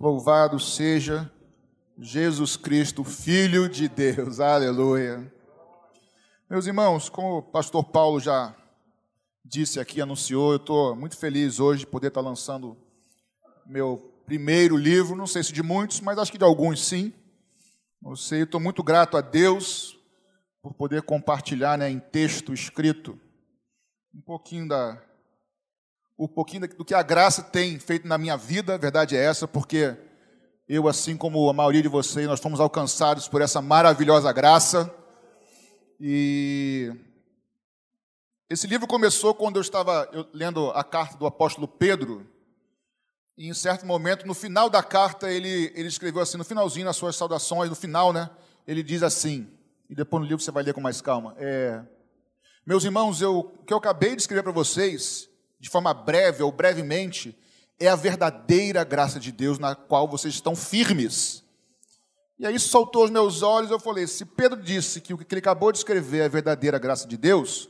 Louvado seja Jesus Cristo, Filho de Deus. Aleluia. Meus irmãos, como o pastor Paulo já disse aqui, anunciou, eu estou muito feliz hoje de poder estar lançando meu primeiro livro, não sei se de muitos, mas acho que de alguns sim. Eu sei, estou muito grato a Deus por poder compartilhar né, em texto escrito um pouquinho da um pouquinho do que a graça tem feito na minha vida, a verdade é essa, porque eu, assim como a maioria de vocês, nós fomos alcançados por essa maravilhosa graça. E esse livro começou quando eu estava lendo a carta do apóstolo Pedro. E em certo momento, no final da carta, ele, ele escreveu assim, no finalzinho, nas suas saudações, no final, né? Ele diz assim, e depois no livro você vai ler com mais calma. É, Meus irmãos, eu, o que eu acabei de escrever para vocês de forma breve ou brevemente, é a verdadeira graça de Deus na qual vocês estão firmes. E aí isso saltou aos meus olhos, eu falei, se Pedro disse que o que ele acabou de escrever é a verdadeira graça de Deus,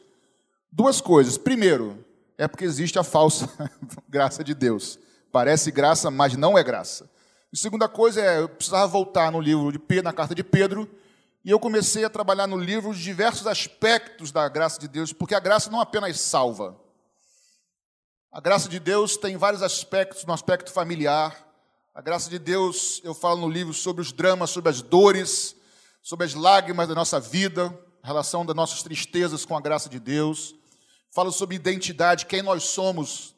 duas coisas. Primeiro, é porque existe a falsa graça de Deus. Parece graça, mas não é graça. E segunda coisa é, eu precisava voltar no livro de Pedro, na carta de Pedro, e eu comecei a trabalhar no livro os diversos aspectos da graça de Deus, porque a graça não apenas salva, a graça de Deus tem vários aspectos, no aspecto familiar. A graça de Deus, eu falo no livro sobre os dramas, sobre as dores, sobre as lágrimas da nossa vida, relação das nossas tristezas com a graça de Deus. Falo sobre identidade, quem nós somos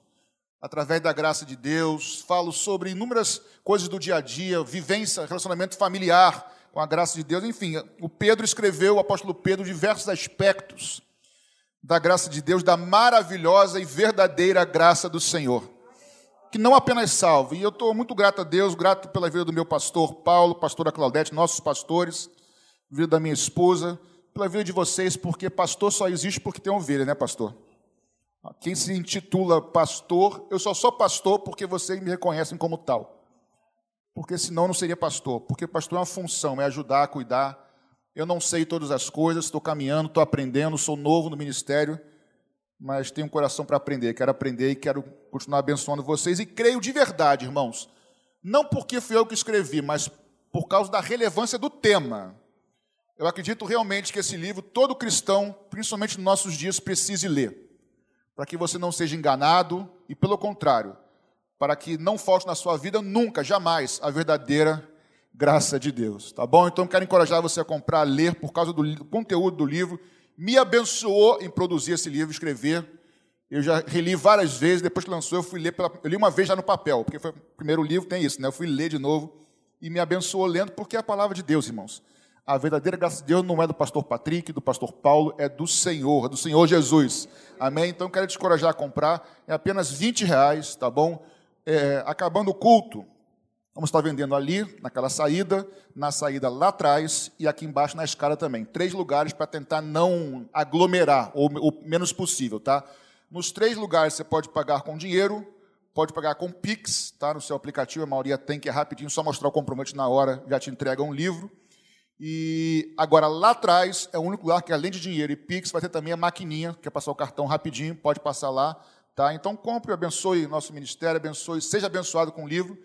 através da graça de Deus. Falo sobre inúmeras coisas do dia a dia, vivência, relacionamento familiar com a graça de Deus. Enfim, o Pedro escreveu, o apóstolo Pedro, diversos aspectos da graça de Deus, da maravilhosa e verdadeira graça do Senhor, que não apenas salva. E eu estou muito grato a Deus, grato pela vida do meu pastor Paulo, pastora Claudete, nossos pastores, vida da minha esposa, pela vida de vocês, porque pastor só existe porque tem ovelha, né, pastor? Quem se intitula pastor, eu só sou pastor porque vocês me reconhecem como tal. Porque senão não seria pastor. Porque pastor é uma função, é ajudar, cuidar, eu não sei todas as coisas, estou caminhando, estou aprendendo, sou novo no ministério, mas tenho um coração para aprender. Quero aprender e quero continuar abençoando vocês. E creio de verdade, irmãos, não porque fui eu que escrevi, mas por causa da relevância do tema. Eu acredito realmente que esse livro, todo cristão, principalmente nos nossos dias, precise ler, para que você não seja enganado e, pelo contrário, para que não falte na sua vida nunca, jamais, a verdadeira graça de Deus, tá bom? Então quero encorajar você a comprar, a ler por causa do conteúdo do livro. Me abençoou em produzir esse livro, escrever. Eu já reli várias vezes, depois que lançou, eu fui ler, pela, eu li uma vez já no papel, porque foi o primeiro livro, tem isso, né? Eu fui ler de novo e me abençoou lendo, porque é a palavra de Deus, irmãos. A verdadeira graça de Deus não é do pastor Patrick, do pastor Paulo, é do Senhor, é do Senhor Jesus. Amém? Então quero te encorajar a comprar. É apenas 20 reais, tá bom? É, acabando o culto, Vamos estar vendendo ali, naquela saída, na saída lá atrás e aqui embaixo na escada também. Três lugares para tentar não aglomerar, ou o menos possível, tá? Nos três lugares você pode pagar com dinheiro, pode pagar com Pix, tá? No seu aplicativo, a maioria tem que é rapidinho, só mostrar o comprovante na hora, já te entrega um livro. E agora lá atrás é o único lugar que além de dinheiro e Pix vai ter também a maquininha, que é passar o cartão rapidinho, pode passar lá, tá? Então compre, abençoe nosso ministério, abençoe, seja abençoado com o livro.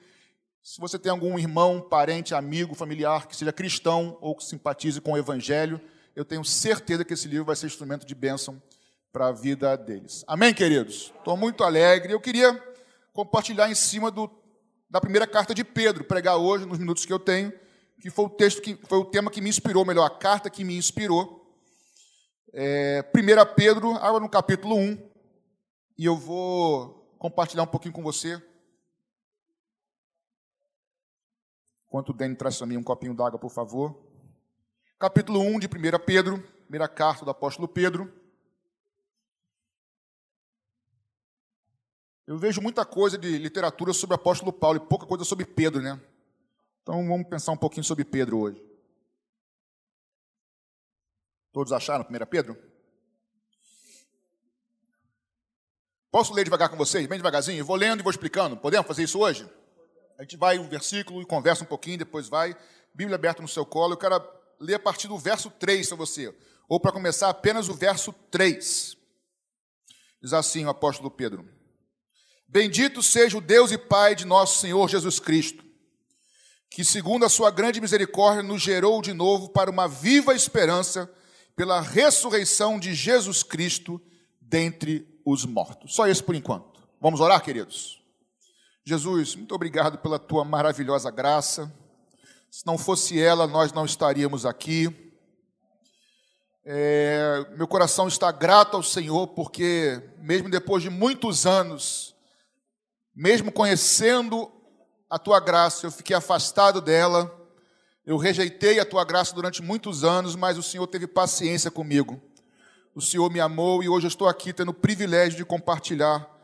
Se você tem algum irmão, parente, amigo, familiar que seja cristão ou que simpatize com o Evangelho, eu tenho certeza que esse livro vai ser instrumento de bênção para a vida deles. Amém, queridos? Estou muito alegre. Eu queria compartilhar em cima do, da primeira carta de Pedro, pregar hoje, nos minutos que eu tenho, que foi o texto que foi o tema que me inspirou, melhor, a carta que me inspirou. É, 1 Pedro, agora no capítulo 1, e eu vou compartilhar um pouquinho com você Enquanto o Dani traz também um copinho d'água, por favor. Capítulo 1 de 1 Pedro, primeira carta do apóstolo Pedro. Eu vejo muita coisa de literatura sobre o apóstolo Paulo e pouca coisa sobre Pedro, né? Então vamos pensar um pouquinho sobre Pedro hoje. Todos acharam 1 Pedro? Posso ler devagar com vocês, bem devagarzinho? vou lendo e vou explicando. Podemos fazer isso hoje? A gente vai um versículo e conversa um pouquinho, depois vai. Bíblia aberta no seu colo. Eu quero ler a partir do verso 3 para você. Ou para começar, apenas o verso 3. Diz assim o apóstolo Pedro: Bendito seja o Deus e Pai de nosso Senhor Jesus Cristo, que, segundo a sua grande misericórdia, nos gerou de novo para uma viva esperança pela ressurreição de Jesus Cristo dentre os mortos. Só isso por enquanto. Vamos orar, queridos? Jesus, muito obrigado pela tua maravilhosa graça. Se não fosse ela, nós não estaríamos aqui. É, meu coração está grato ao Senhor, porque, mesmo depois de muitos anos, mesmo conhecendo a tua graça, eu fiquei afastado dela, eu rejeitei a tua graça durante muitos anos, mas o Senhor teve paciência comigo. O Senhor me amou e hoje eu estou aqui tendo o privilégio de compartilhar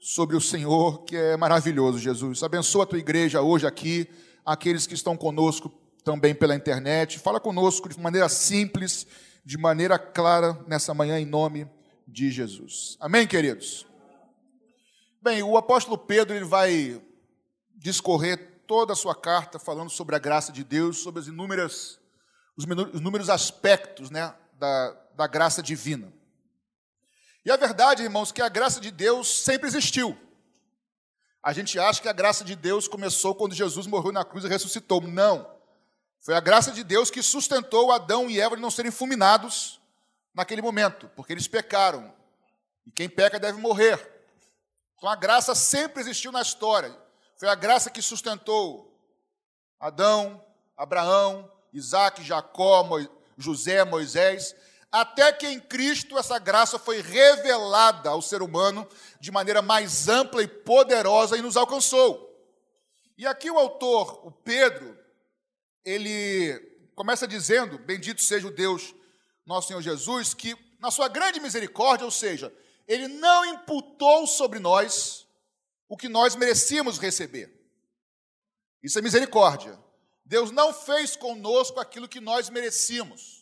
sobre o Senhor, que é maravilhoso, Jesus. Abençoa a tua igreja hoje aqui, aqueles que estão conosco também pela internet. Fala conosco de maneira simples, de maneira clara nessa manhã, em nome de Jesus. Amém, queridos? Bem, o apóstolo Pedro ele vai discorrer toda a sua carta falando sobre a graça de Deus, sobre as inúmeras, os inúmeros aspectos né, da, da graça divina. E a verdade, irmãos, que a graça de Deus sempre existiu. A gente acha que a graça de Deus começou quando Jesus morreu na cruz e ressuscitou. Não. Foi a graça de Deus que sustentou Adão e Eva de não serem fulminados naquele momento, porque eles pecaram. E quem peca deve morrer. Então a graça sempre existiu na história. Foi a graça que sustentou Adão, Abraão, Isaac, Jacó, José, Moisés, até que em Cristo essa graça foi revelada ao ser humano de maneira mais ampla e poderosa e nos alcançou. E aqui o autor, o Pedro, ele começa dizendo: Bendito seja o Deus, nosso Senhor Jesus, que na sua grande misericórdia, ou seja, ele não imputou sobre nós o que nós merecíamos receber. Isso é misericórdia. Deus não fez conosco aquilo que nós merecíamos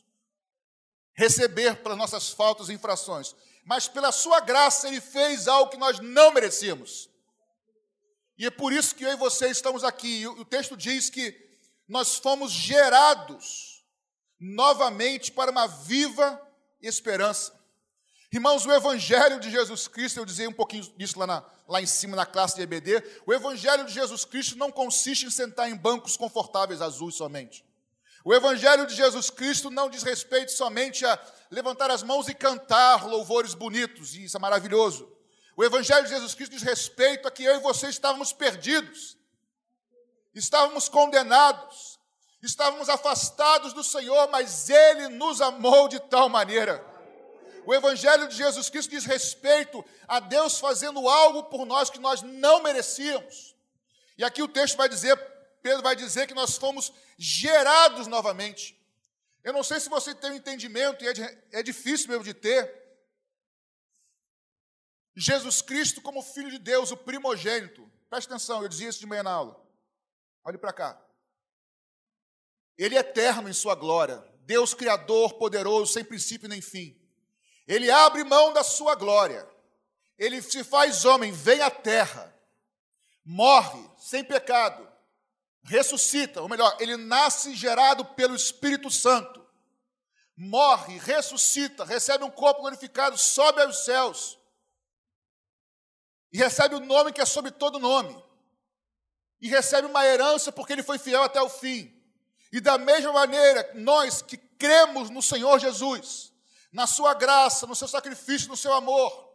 receber pelas nossas faltas e infrações, mas pela sua graça ele fez algo que nós não merecíamos. E é por isso que eu e você estamos aqui. E o texto diz que nós fomos gerados novamente para uma viva esperança. Irmãos, o Evangelho de Jesus Cristo, eu dizia um pouquinho disso lá, na, lá em cima na classe de EBD, o Evangelho de Jesus Cristo não consiste em sentar em bancos confortáveis azuis somente. O Evangelho de Jesus Cristo não diz respeito somente a levantar as mãos e cantar louvores bonitos, e isso é maravilhoso. O Evangelho de Jesus Cristo diz respeito a que eu e você estávamos perdidos, estávamos condenados, estávamos afastados do Senhor, mas Ele nos amou de tal maneira o Evangelho de Jesus Cristo diz respeito a Deus fazendo algo por nós que nós não merecíamos. E aqui o texto vai dizer, Pedro vai dizer que nós fomos gerados novamente. Eu não sei se você tem um entendimento, e é, é difícil mesmo de ter. Jesus Cristo como Filho de Deus, o primogênito. Preste atenção, eu dizia isso de manhã na aula. Olhe para cá. Ele é eterno em sua glória. Deus Criador, poderoso, sem princípio nem fim. Ele abre mão da sua glória. Ele se faz homem, vem à terra, morre sem pecado, ressuscita, ou melhor, ele nasce gerado pelo Espírito Santo, morre, ressuscita, recebe um corpo glorificado, sobe aos céus e recebe o nome que é sobre todo nome, e recebe uma herança porque ele foi fiel até o fim. E da mesma maneira, nós que cremos no Senhor Jesus, na sua graça, no seu sacrifício, no seu amor,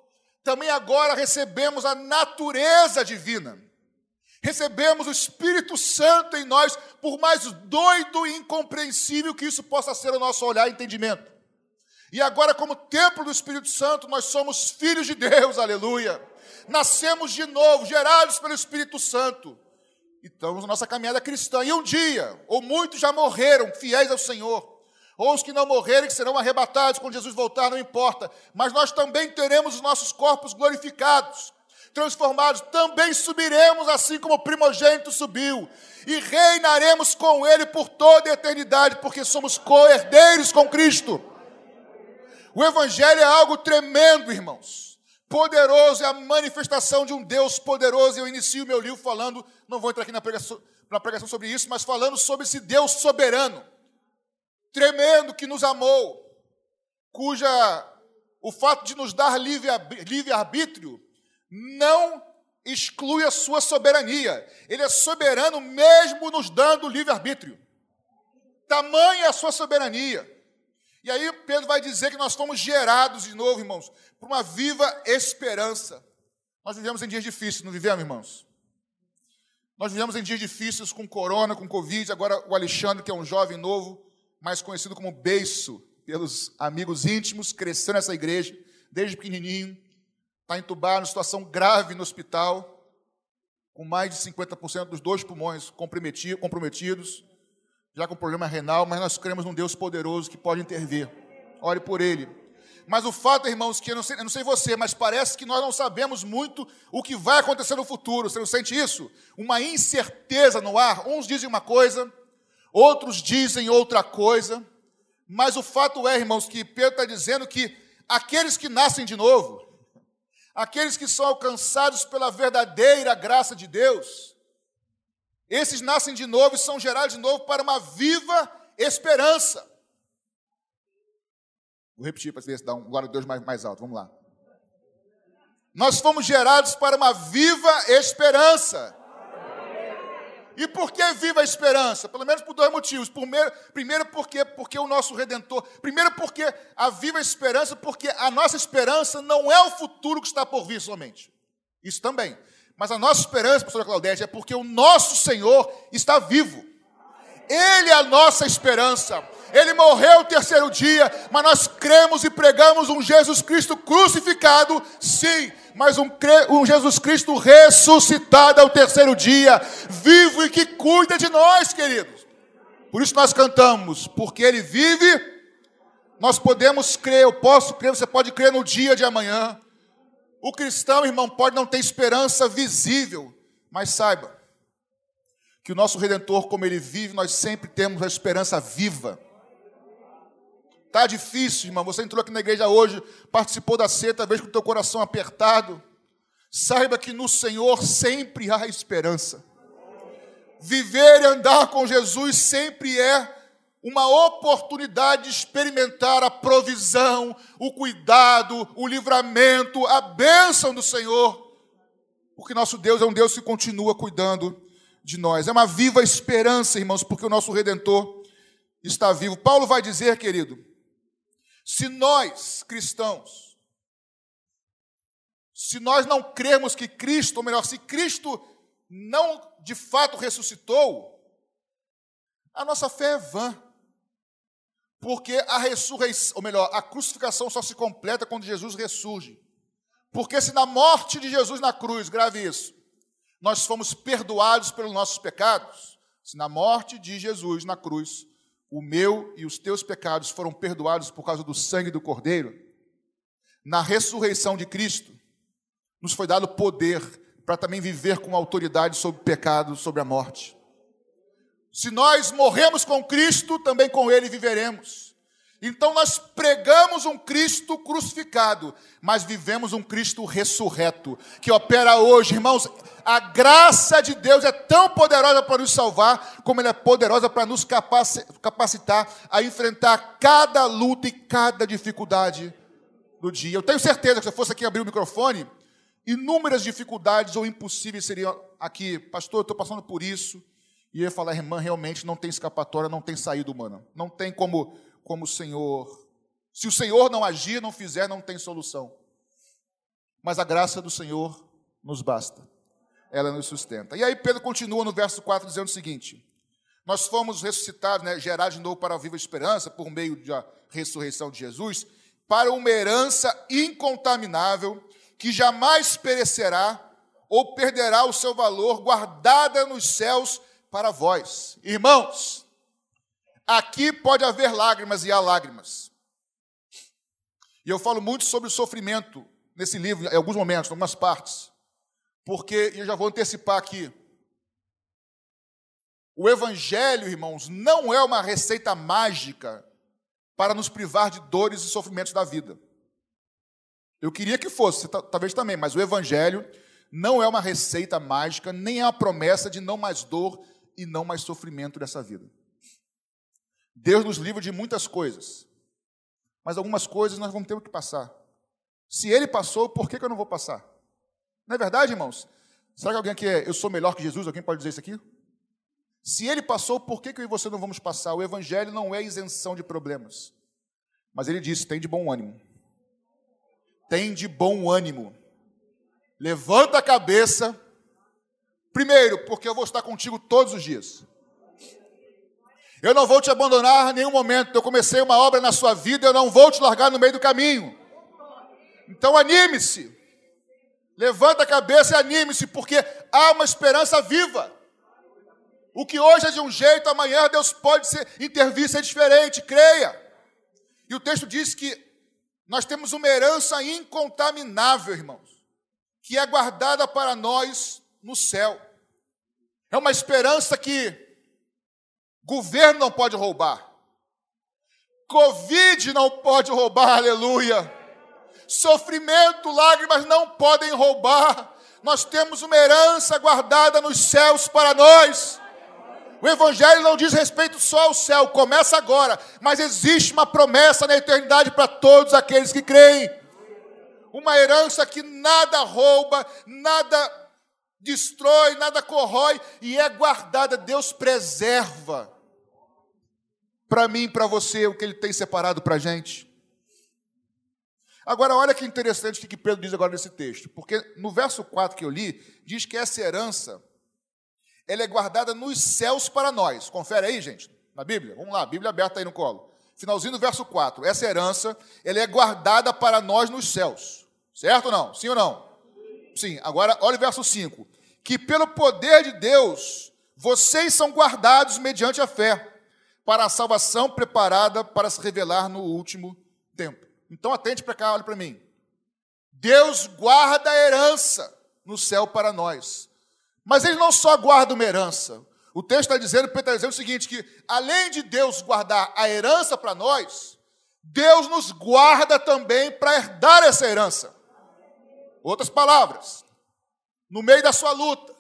também agora recebemos a natureza divina. Recebemos o Espírito Santo em nós, por mais doido e incompreensível que isso possa ser o nosso olhar e entendimento. E agora, como templo do Espírito Santo, nós somos filhos de Deus, aleluia. Nascemos de novo, gerados pelo Espírito Santo. E estamos na nossa caminhada cristã. E um dia, ou muitos já morreram, fiéis ao Senhor ou os que não morrerem, serão arrebatados quando Jesus voltar, não importa. Mas nós também teremos os nossos corpos glorificados, transformados, também subiremos assim como o primogênito subiu, e reinaremos com Ele por toda a eternidade, porque somos co-herdeiros com Cristo. O Evangelho é algo tremendo, irmãos. Poderoso, é a manifestação de um Deus poderoso. Eu inicio meu livro falando, não vou entrar aqui na pregação, na pregação sobre isso, mas falando sobre esse Deus soberano tremendo que nos amou, cuja o fato de nos dar livre-arbítrio não exclui a sua soberania. Ele é soberano mesmo nos dando livre-arbítrio. Tamanha a sua soberania. E aí Pedro vai dizer que nós fomos gerados de novo, irmãos, por uma viva esperança. Nós vivemos em dias difíceis, não vivemos, irmãos? Nós vivemos em dias difíceis com corona, com covid, agora o Alexandre, que é um jovem novo, mais conhecido como Beiço, pelos amigos íntimos, cresceu nessa igreja, desde pequenininho, está entubado, situação grave no hospital, com mais de 50% dos dois pulmões comprometidos, já com problema renal, mas nós cremos num Deus poderoso que pode intervir. Ore por ele. Mas o fato, irmãos, que eu não, sei, eu não sei você, mas parece que nós não sabemos muito o que vai acontecer no futuro. Você não sente isso? Uma incerteza no ar. Uns dizem uma coisa, outros dizem outra coisa. Mas o fato é, irmãos, que Pedro está dizendo que aqueles que nascem de novo, aqueles que são alcançados pela verdadeira graça de Deus, esses nascem de novo e são gerados de novo para uma viva esperança. Vou repetir para se dá um glória a Deus mais, mais alto. Vamos lá. Nós fomos gerados para uma viva esperança. E por que viva a esperança? Pelo menos por dois motivos. Primeiro, primeiro porque, porque o nosso Redentor. Primeiro porque a viva esperança, porque a nossa esperança não é o futuro que está por vir somente. Isso também. Mas a nossa esperança, pastora Claudete, é porque o nosso Senhor está vivo. Ele é a nossa esperança. Ele morreu o terceiro dia, mas nós cremos e pregamos um Jesus Cristo crucificado, sim, mas um, um Jesus Cristo ressuscitado ao terceiro dia, vivo e que cuida de nós, queridos. Por isso nós cantamos, porque Ele vive, nós podemos crer, eu posso crer, você pode crer no dia de amanhã. O cristão, irmão, pode não ter esperança visível, mas saiba que o nosso Redentor, como Ele vive, nós sempre temos a esperança viva. Está difícil, irmão. Você entrou aqui na igreja hoje, participou da ceia, talvez com o teu coração apertado. Saiba que no Senhor sempre há esperança. Viver e andar com Jesus sempre é uma oportunidade de experimentar a provisão, o cuidado, o livramento, a bênção do Senhor. Porque nosso Deus é um Deus que continua cuidando de nós. É uma viva esperança, irmãos, porque o nosso Redentor está vivo. Paulo vai dizer, querido, se nós, cristãos, se nós não cremos que Cristo, ou melhor, se Cristo não de fato ressuscitou, a nossa fé é vã. Porque a ressurreição, ou melhor, a crucificação só se completa quando Jesus ressurge. Porque se na morte de Jesus na cruz, grave isso, nós fomos perdoados pelos nossos pecados, se na morte de Jesus na cruz o meu e os teus pecados foram perdoados por causa do sangue do Cordeiro, na ressurreição de Cristo, nos foi dado poder para também viver com autoridade sobre o pecado, sobre a morte. Se nós morremos com Cristo, também com Ele viveremos. Então nós pregamos um Cristo crucificado, mas vivemos um Cristo ressurreto, que opera hoje, irmãos. A graça de Deus é tão poderosa para nos salvar, como ela é poderosa para nos capacitar a enfrentar cada luta e cada dificuldade do dia. Eu tenho certeza que se eu fosse aqui abrir o microfone, inúmeras dificuldades ou impossíveis seriam aqui. Pastor, eu estou passando por isso. E eu ia falar, irmã, realmente não tem escapatória, não tem saída humana. Não tem como como o Senhor. Se o Senhor não agir, não fizer, não tem solução. Mas a graça do Senhor nos basta. Ela nos sustenta. E aí Pedro continua no verso 4 dizendo o seguinte: Nós fomos ressuscitados, né, gerados de novo para a viva esperança por meio da ressurreição de Jesus, para uma herança incontaminável que jamais perecerá ou perderá o seu valor, guardada nos céus para vós. Irmãos, Aqui pode haver lágrimas e há lágrimas. E eu falo muito sobre o sofrimento nesse livro, em alguns momentos, em algumas partes. Porque, eu já vou antecipar aqui, o Evangelho, irmãos, não é uma receita mágica para nos privar de dores e sofrimentos da vida. Eu queria que fosse, talvez também, mas o Evangelho não é uma receita mágica, nem é uma promessa de não mais dor e não mais sofrimento dessa vida. Deus nos livra de muitas coisas, mas algumas coisas nós vamos ter que passar. Se Ele passou, por que, eu não vou passar? Não é verdade, irmãos? Será que alguém aqui é, eu sou melhor que Jesus? Alguém pode dizer isso aqui? Se ele passou, por que, que eu e você não vamos passar? O Evangelho não é isenção de problemas. Mas ele disse: tem de bom ânimo. Tem de bom ânimo. Levanta a cabeça. Primeiro, porque eu vou estar contigo todos os dias. Eu não vou te abandonar em nenhum momento. Eu comecei uma obra na sua vida, eu não vou te largar no meio do caminho. Então anime-se. Levanta a cabeça e anime-se, porque há uma esperança viva. O que hoje é de um jeito, amanhã Deus pode ser, intervir ser diferente, creia. E o texto diz que nós temos uma herança incontaminável, irmãos, que é guardada para nós no céu. É uma esperança que governo não pode roubar, Covid não pode roubar, aleluia. Sofrimento, lágrimas não podem roubar. Nós temos uma herança guardada nos céus para nós. O Evangelho não diz respeito só ao céu, começa agora, mas existe uma promessa na eternidade para todos aqueles que creem. Uma herança que nada rouba, nada destrói, nada corrói e é guardada, Deus preserva para mim para você o que Ele tem separado para a gente. Agora, olha que interessante o que Pedro diz agora nesse texto, porque no verso 4 que eu li, diz que essa herança ela é guardada nos céus para nós. Confere aí, gente, na Bíblia. Vamos lá, Bíblia aberta aí no colo. Finalzinho do verso 4. Essa herança, ela é guardada para nós nos céus. Certo ou não? Sim ou não? Sim. Agora, olha o verso 5. Que pelo poder de Deus, vocês são guardados mediante a fé, para a salvação preparada para se revelar no último tempo. Então, atente para cá, olhe para mim. Deus guarda a herança no céu para nós. Mas ele não só guarda uma herança. O texto está dizendo, Pedro está dizendo o seguinte: que além de Deus guardar a herança para nós, Deus nos guarda também para herdar essa herança. Outras palavras, no meio da sua luta,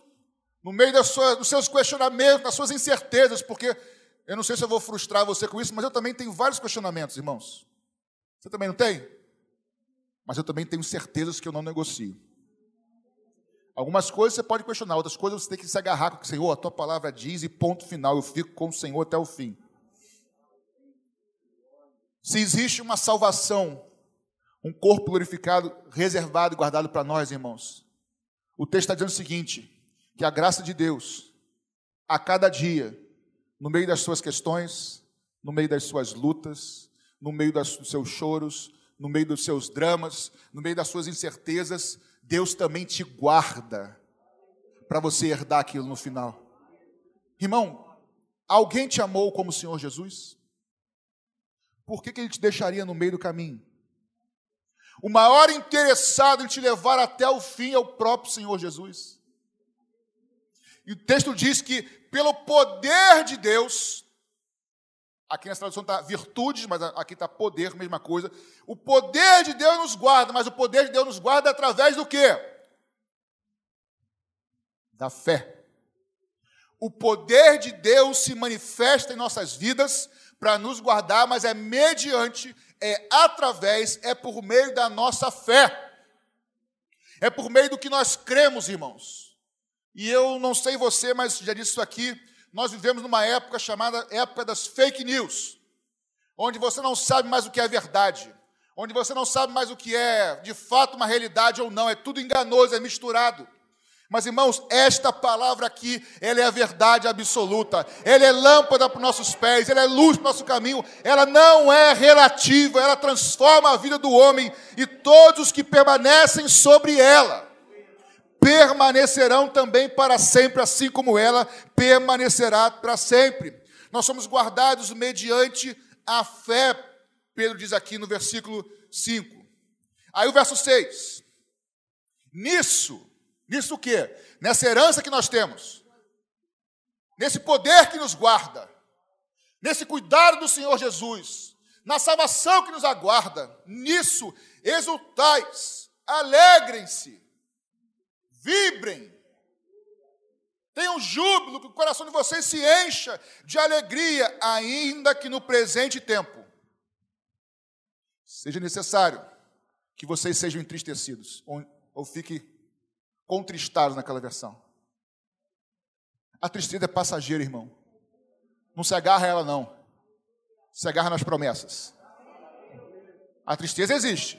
no meio dos seus questionamentos, das suas incertezas, porque eu não sei se eu vou frustrar você com isso, mas eu também tenho vários questionamentos, irmãos. Você também não tem? Mas eu também tenho certezas que eu não negocio. Algumas coisas você pode questionar, outras coisas você tem que se agarrar com o Senhor, a tua palavra diz e ponto final, eu fico com o Senhor até o fim. Se existe uma salvação, um corpo glorificado, reservado e guardado para nós, irmãos, o texto está dizendo o seguinte: que a graça de Deus, a cada dia, no meio das suas questões, no meio das suas lutas, no meio dos seus choros, no meio dos seus dramas, no meio das suas incertezas, Deus também te guarda para você herdar aquilo no final. Irmão, alguém te amou como o Senhor Jesus? Por que, que ele te deixaria no meio do caminho? O maior interessado em te levar até o fim é o próprio Senhor Jesus. E o texto diz que, pelo poder de Deus, Aqui nessa tradução está virtudes, mas aqui está poder, mesma coisa. O poder de Deus nos guarda, mas o poder de Deus nos guarda através do quê? Da fé. O poder de Deus se manifesta em nossas vidas para nos guardar, mas é mediante, é através, é por meio da nossa fé. É por meio do que nós cremos, irmãos. E eu não sei você, mas já disse isso aqui nós vivemos numa época chamada época das fake news, onde você não sabe mais o que é verdade, onde você não sabe mais o que é de fato uma realidade ou não, é tudo enganoso, é misturado. Mas, irmãos, esta palavra aqui, ela é a verdade absoluta. Ela é lâmpada para os nossos pés, ela é luz para o nosso caminho. Ela não é relativa, ela transforma a vida do homem e todos os que permanecem sobre ela permanecerão também para sempre, assim como ela permanecerá para sempre. Nós somos guardados mediante a fé, Pedro diz aqui no versículo 5. Aí o verso 6. Nisso, nisso o quê? Nessa herança que nós temos, nesse poder que nos guarda, nesse cuidado do Senhor Jesus, na salvação que nos aguarda, nisso exultais, alegrem-se, vibrem, tenham júbilo, que o coração de vocês se encha de alegria, ainda que no presente tempo. Seja necessário que vocês sejam entristecidos ou, ou fiquem contristados naquela versão. A tristeza é passageira, irmão. Não se agarra a ela, não. Se agarra nas promessas. A tristeza existe.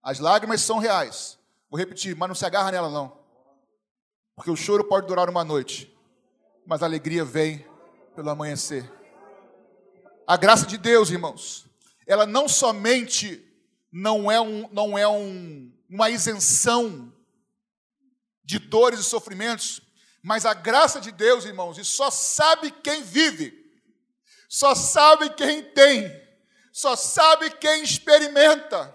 As lágrimas são reais. Vou repetir, mas não se agarra nela, não. Porque o choro pode durar uma noite, mas a alegria vem pelo amanhecer. A graça de Deus, irmãos, ela não somente não é, um, não é um, uma isenção de dores e sofrimentos, mas a graça de Deus, irmãos, e só sabe quem vive, só sabe quem tem, só sabe quem experimenta,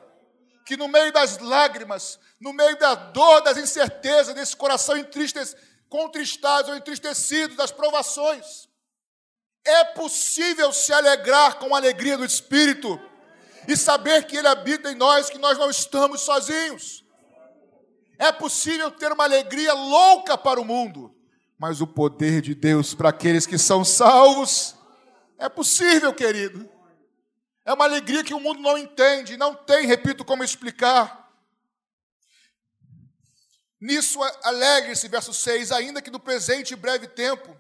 que no meio das lágrimas, no meio da dor, das incertezas, desse coração contristado ou entristecido das provações, é possível se alegrar com a alegria do Espírito e saber que Ele habita em nós, que nós não estamos sozinhos. É possível ter uma alegria louca para o mundo, mas o poder de Deus para aqueles que são salvos é possível, querido. É uma alegria que o mundo não entende, não tem, repito, como explicar. Nisso alegre-se, verso 6, ainda que no presente e breve tempo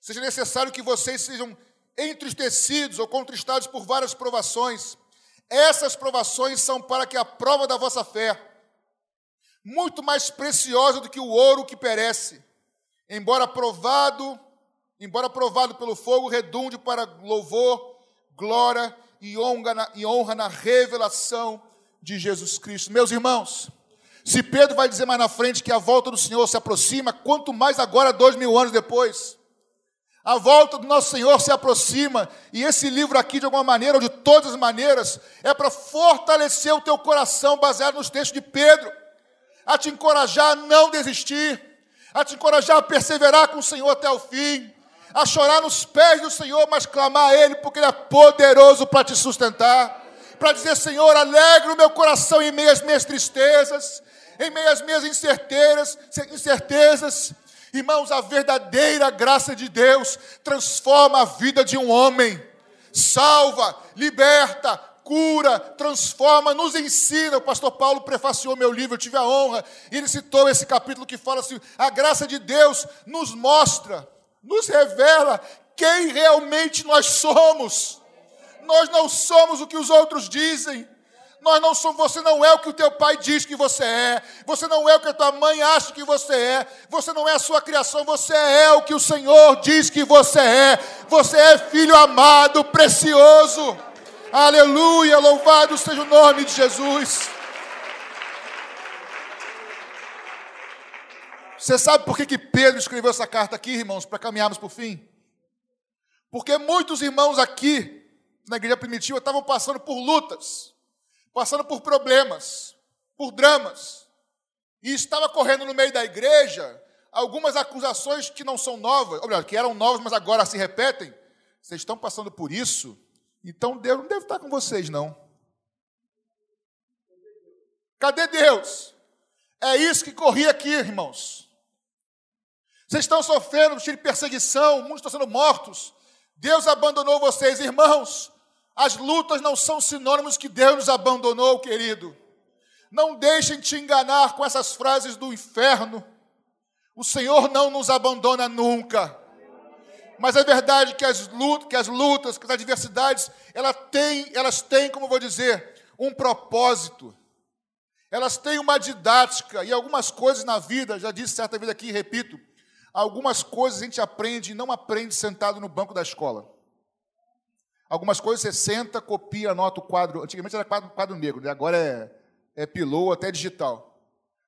seja necessário que vocês sejam entristecidos ou contristados por várias provações. Essas provações são para que a prova da vossa fé, muito mais preciosa do que o ouro que perece, embora provado, embora provado pelo fogo, redunde para louvor, glória e honra na, e honra na revelação de Jesus Cristo. Meus irmãos, se Pedro vai dizer mais na frente que a volta do Senhor se aproxima, quanto mais agora, dois mil anos depois. A volta do nosso Senhor se aproxima, e esse livro aqui, de alguma maneira, ou de todas as maneiras, é para fortalecer o teu coração, baseado nos textos de Pedro, a te encorajar a não desistir, a te encorajar a perseverar com o Senhor até o fim, a chorar nos pés do Senhor, mas clamar a Ele, porque Ele é poderoso para te sustentar, para dizer: Senhor, alegra o meu coração em meio às minhas tristezas, em meio às minhas incertezas, incertezas. Irmãos, a verdadeira graça de Deus transforma a vida de um homem, salva, liberta, cura, transforma, nos ensina. O pastor Paulo prefaciou meu livro, eu tive a honra, e ele citou esse capítulo que fala assim: a graça de Deus nos mostra, nos revela quem realmente nós somos. Nós não somos o que os outros dizem, nós não somos, você não é o que o teu pai diz que você é. Você não é o que a tua mãe acha que você é. Você não é a sua criação, você é o que o Senhor diz que você é. Você é filho amado, precioso. Aleluia, louvado seja o nome de Jesus. Você sabe por que, que Pedro escreveu essa carta aqui, irmãos, para caminharmos para o fim? Porque muitos irmãos aqui, na igreja primitiva, estavam passando por lutas passando por problemas, por dramas, e estava correndo no meio da igreja algumas acusações que não são novas, ou melhor, que eram novas, mas agora se repetem. Vocês estão passando por isso, então Deus não deve estar com vocês, não. Cadê Deus? É isso que corria aqui, irmãos. Vocês estão sofrendo de perseguição, muitos estão sendo mortos. Deus abandonou vocês, irmãos. As lutas não são sinônimos que Deus nos abandonou, querido. Não deixem te enganar com essas frases do inferno. O Senhor não nos abandona nunca. Mas é verdade que as lutas, que as, lutas, que as adversidades, elas têm, elas têm, como eu vou dizer, um propósito. Elas têm uma didática e algumas coisas na vida, já disse certa vez aqui e repito, algumas coisas a gente aprende e não aprende sentado no banco da escola. Algumas coisas você senta, copia, anota o quadro. Antigamente era quadro, quadro negro, né? agora é, é até digital.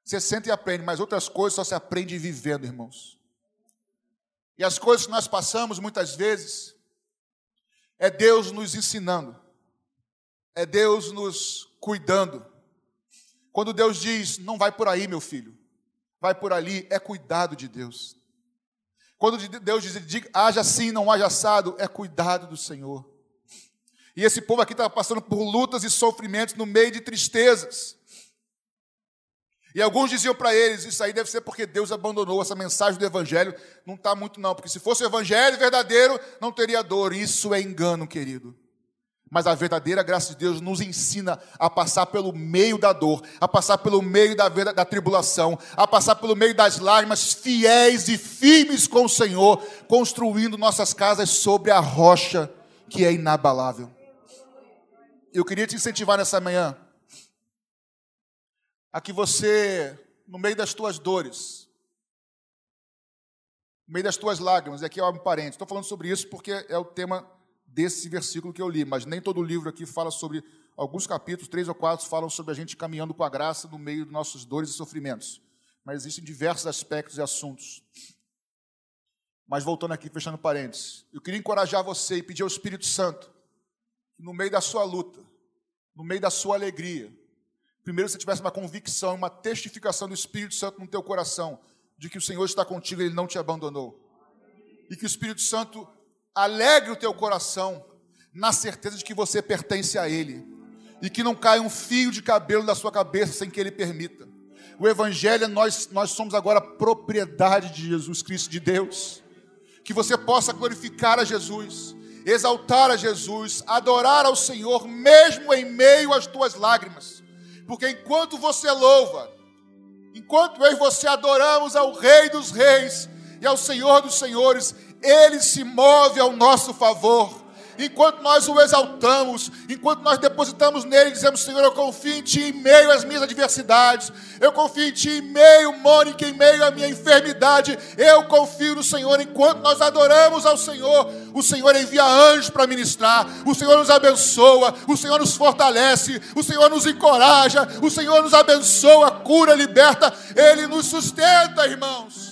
Você senta e aprende, mas outras coisas só se aprende vivendo, irmãos. E as coisas que nós passamos muitas vezes é Deus nos ensinando, é Deus nos cuidando. Quando Deus diz, não vai por aí, meu filho, vai por ali, é cuidado de Deus. Quando Deus diz, haja assim, não haja assado, é cuidado do Senhor. E esse povo aqui estava passando por lutas e sofrimentos no meio de tristezas. E alguns diziam para eles: Isso aí deve ser porque Deus abandonou essa mensagem do Evangelho. Não está muito, não, porque se fosse o Evangelho verdadeiro, não teria dor. Isso é engano, querido. Mas a verdadeira graça de Deus nos ensina a passar pelo meio da dor, a passar pelo meio da, da tribulação, a passar pelo meio das lágrimas, fiéis e firmes com o Senhor, construindo nossas casas sobre a rocha que é inabalável. Eu queria te incentivar nessa manhã a que você, no meio das tuas dores, no meio das tuas lágrimas, e aqui é um parente, estou falando sobre isso porque é o tema desse versículo que eu li, mas nem todo o livro aqui fala sobre, alguns capítulos, três ou quatro, falam sobre a gente caminhando com a graça no meio dos nossos dores e sofrimentos. Mas existem diversos aspectos e assuntos. Mas voltando aqui, fechando parênteses, eu queria encorajar você e pedir ao Espírito Santo, no meio da sua luta, no meio da sua alegria, primeiro você tivesse uma convicção, uma testificação do Espírito Santo no teu coração, de que o Senhor está contigo, Ele não te abandonou. E que o Espírito Santo alegre o teu coração na certeza de que você pertence a Ele e que não cai um fio de cabelo da sua cabeça sem que Ele permita. O Evangelho, nós, nós somos agora propriedade de Jesus Cristo, de Deus. Que você possa glorificar a Jesus, exaltar a Jesus, adorar ao Senhor, mesmo em meio às tuas lágrimas. Porque enquanto você louva, enquanto eu e você adoramos ao Rei dos Reis e ao Senhor dos Senhores, ele se move ao nosso favor. Enquanto nós o exaltamos, enquanto nós depositamos nele, dizemos: Senhor, eu confio em Ti em meio às minhas adversidades, eu confio em Ti em meio, Mônica, em meio à minha enfermidade, eu confio no Senhor. Enquanto nós adoramos ao Senhor, o Senhor envia anjos para ministrar, o Senhor nos abençoa, o Senhor nos fortalece, o Senhor nos encoraja, o Senhor nos abençoa, cura, liberta, Ele nos sustenta, irmãos.